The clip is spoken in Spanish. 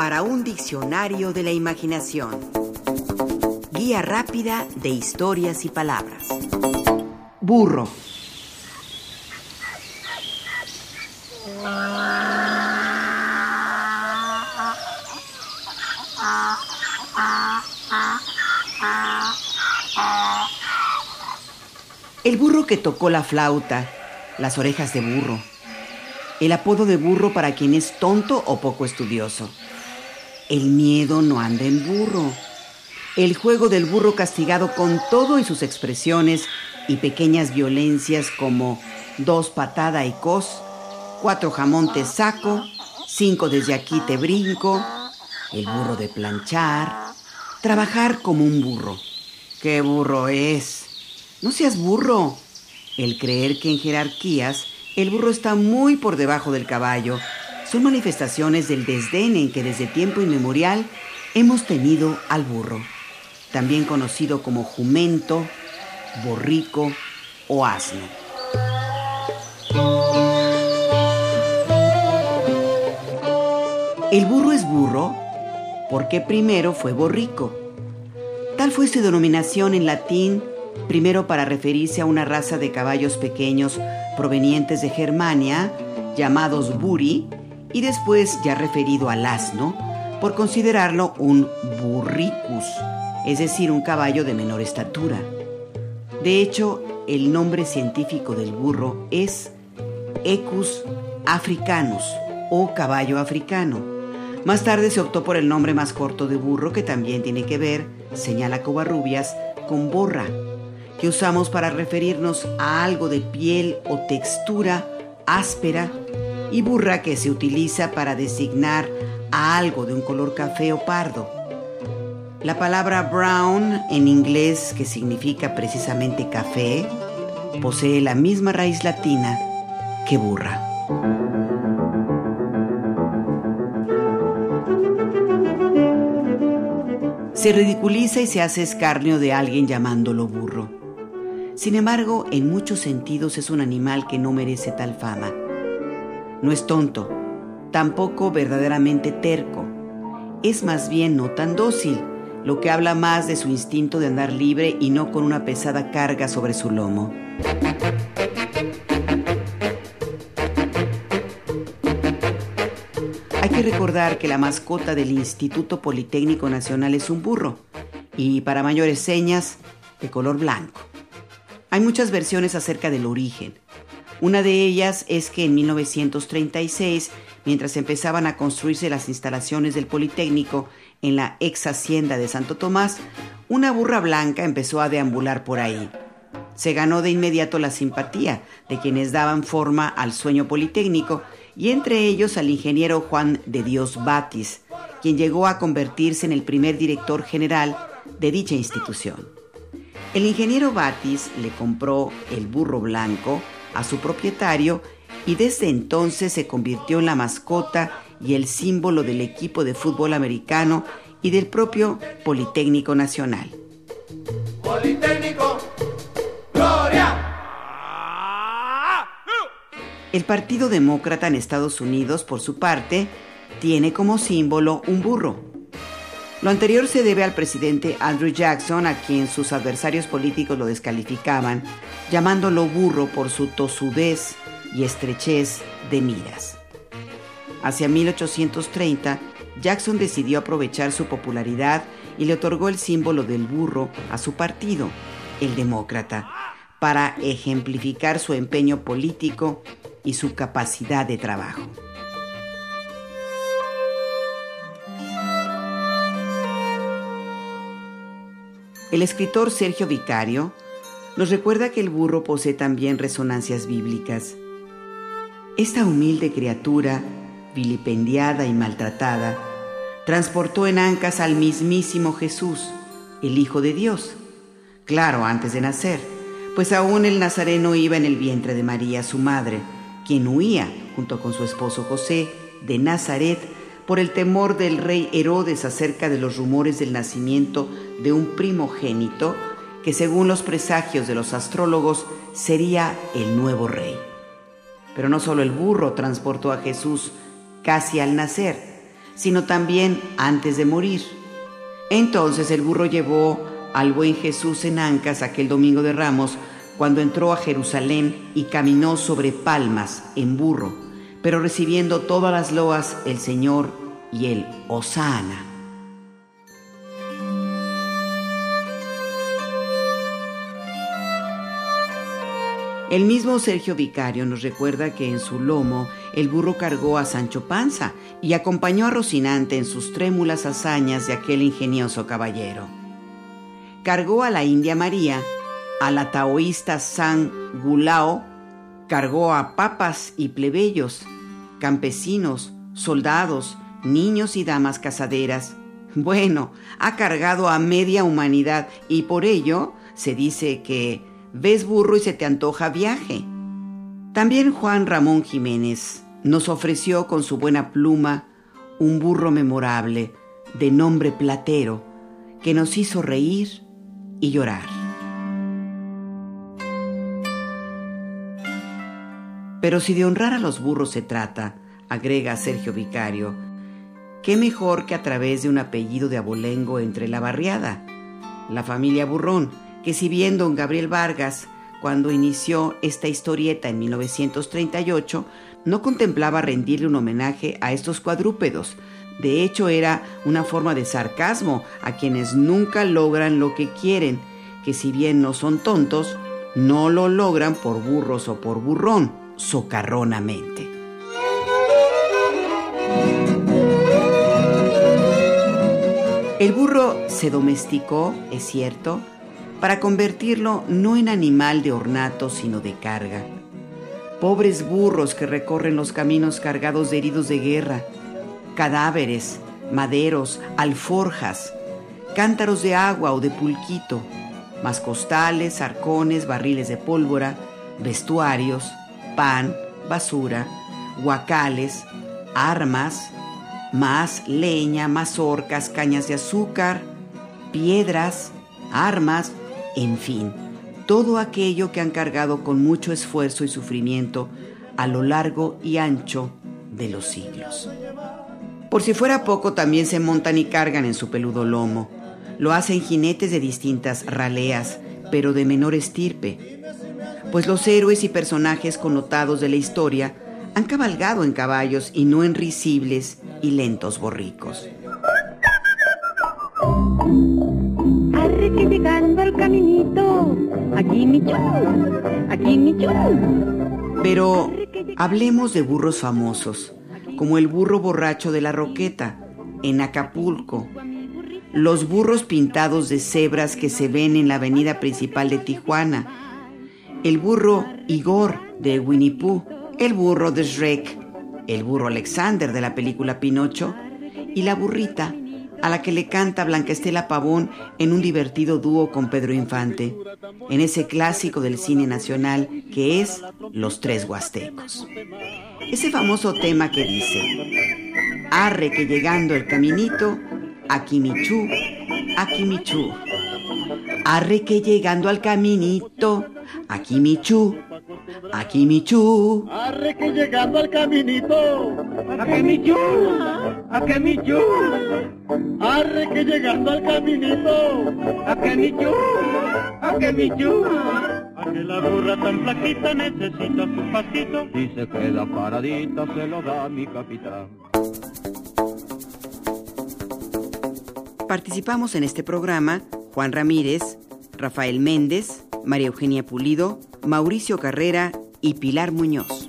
para un diccionario de la imaginación. Guía rápida de historias y palabras. Burro. El burro que tocó la flauta, las orejas de burro. El apodo de burro para quien es tonto o poco estudioso. El miedo no anda en burro. El juego del burro castigado con todo y sus expresiones y pequeñas violencias como dos patada y cos, cuatro jamón te saco, cinco desde aquí te brinco, el burro de planchar, trabajar como un burro. ¿Qué burro es? No seas burro. El creer que en jerarquías el burro está muy por debajo del caballo son manifestaciones del desdén en que desde tiempo inmemorial hemos tenido al burro, también conocido como jumento, borrico o asno. El burro es burro porque primero fue borrico. Tal fue su denominación en latín, primero para referirse a una raza de caballos pequeños provenientes de Germania, llamados buri, y después ya referido al asno, por considerarlo un burricus, es decir, un caballo de menor estatura. De hecho, el nombre científico del burro es Equus africanus o caballo africano. Más tarde se optó por el nombre más corto de burro que también tiene que ver, señala Covarrubias, con borra, que usamos para referirnos a algo de piel o textura áspera y burra que se utiliza para designar a algo de un color café o pardo. La palabra brown en inglés, que significa precisamente café, posee la misma raíz latina que burra. Se ridiculiza y se hace escarnio de alguien llamándolo burro. Sin embargo, en muchos sentidos es un animal que no merece tal fama. No es tonto, tampoco verdaderamente terco. Es más bien no tan dócil, lo que habla más de su instinto de andar libre y no con una pesada carga sobre su lomo. Hay que recordar que la mascota del Instituto Politécnico Nacional es un burro y para mayores señas de color blanco. Hay muchas versiones acerca del origen. Una de ellas es que en 1936, mientras empezaban a construirse las instalaciones del Politécnico en la ex hacienda de Santo Tomás, una burra blanca empezó a deambular por ahí. Se ganó de inmediato la simpatía de quienes daban forma al sueño politécnico y entre ellos al ingeniero Juan de Dios Batis, quien llegó a convertirse en el primer director general de dicha institución. El ingeniero Batis le compró el burro blanco a su propietario y desde entonces se convirtió en la mascota y el símbolo del equipo de fútbol americano y del propio Politécnico Nacional. Politécnico, Gloria. El Partido Demócrata en Estados Unidos, por su parte, tiene como símbolo un burro. Lo anterior se debe al presidente Andrew Jackson, a quien sus adversarios políticos lo descalificaban llamándolo burro por su tosudez y estrechez de miras. Hacia 1830, Jackson decidió aprovechar su popularidad y le otorgó el símbolo del burro a su partido, el demócrata, para ejemplificar su empeño político y su capacidad de trabajo. El escritor Sergio Vicario nos recuerda que el burro posee también resonancias bíblicas. Esta humilde criatura, vilipendiada y maltratada, transportó en ancas al mismísimo Jesús, el Hijo de Dios. Claro, antes de nacer, pues aún el Nazareno iba en el vientre de María, su madre, quien huía, junto con su esposo José, de Nazaret por el temor del rey Herodes acerca de los rumores del nacimiento de un primogénito que según los presagios de los astrólogos sería el nuevo rey. Pero no solo el burro transportó a Jesús casi al nacer, sino también antes de morir. Entonces el burro llevó al buen Jesús en ancas aquel domingo de Ramos, cuando entró a Jerusalén y caminó sobre palmas en burro, pero recibiendo todas las loas el Señor y el Osana. El mismo Sergio Vicario nos recuerda que en su lomo el burro cargó a Sancho Panza y acompañó a Rocinante en sus trémulas hazañas de aquel ingenioso caballero. Cargó a la India María, a la taoísta San Gulao, cargó a papas y plebeyos, campesinos, soldados, niños y damas casaderas. Bueno, ha cargado a media humanidad y por ello se dice que ves burro y se te antoja viaje. También Juan Ramón Jiménez nos ofreció con su buena pluma un burro memorable de nombre Platero que nos hizo reír y llorar. Pero si de honrar a los burros se trata, agrega Sergio Vicario, qué mejor que a través de un apellido de abolengo entre la barriada, la familia Burrón, que si bien don Gabriel Vargas, cuando inició esta historieta en 1938, no contemplaba rendirle un homenaje a estos cuadrúpedos. De hecho, era una forma de sarcasmo a quienes nunca logran lo que quieren, que si bien no son tontos, no lo logran por burros o por burrón, socarronamente. El burro se domesticó, es cierto, para convertirlo no en animal de ornato, sino de carga. Pobres burros que recorren los caminos cargados de heridos de guerra, cadáveres, maderos, alforjas, cántaros de agua o de pulquito, más costales, arcones, barriles de pólvora, vestuarios, pan, basura, guacales, armas, más leña, mazorcas, cañas de azúcar, piedras, armas, en fin, todo aquello que han cargado con mucho esfuerzo y sufrimiento a lo largo y ancho de los siglos. Por si fuera poco, también se montan y cargan en su peludo lomo. Lo hacen jinetes de distintas raleas, pero de menor estirpe, pues los héroes y personajes connotados de la historia han cabalgado en caballos y no en risibles y lentos borricos. Aquí mi aquí mi Pero hablemos de burros famosos, como el burro borracho de la Roqueta, en Acapulco, los burros pintados de cebras que se ven en la avenida principal de Tijuana, el burro Igor de Winnie Pooh, el burro de Shrek, el burro Alexander de la película Pinocho. Y la burrita a la que le canta Blanca Estela Pavón en un divertido dúo con Pedro Infante, en ese clásico del cine nacional que es Los Tres Huastecos. Ese famoso tema que dice, arre que llegando el caminito, aquí michú, aquí michú. Arre que llegando al caminito, aquí michú, Aquí Michu. Arre que llegando al caminito. Aquí Michu. Aquí Michu. Arre que llegando al caminito. Aquí Michu. Aquí Michu. A que la burra tan flaquita necesita su pasito. Y se queda paradita, se lo da mi capitán. Participamos en este programa Juan Ramírez, Rafael Méndez, María Eugenia Pulido, Mauricio Carrera y Pilar Muñoz.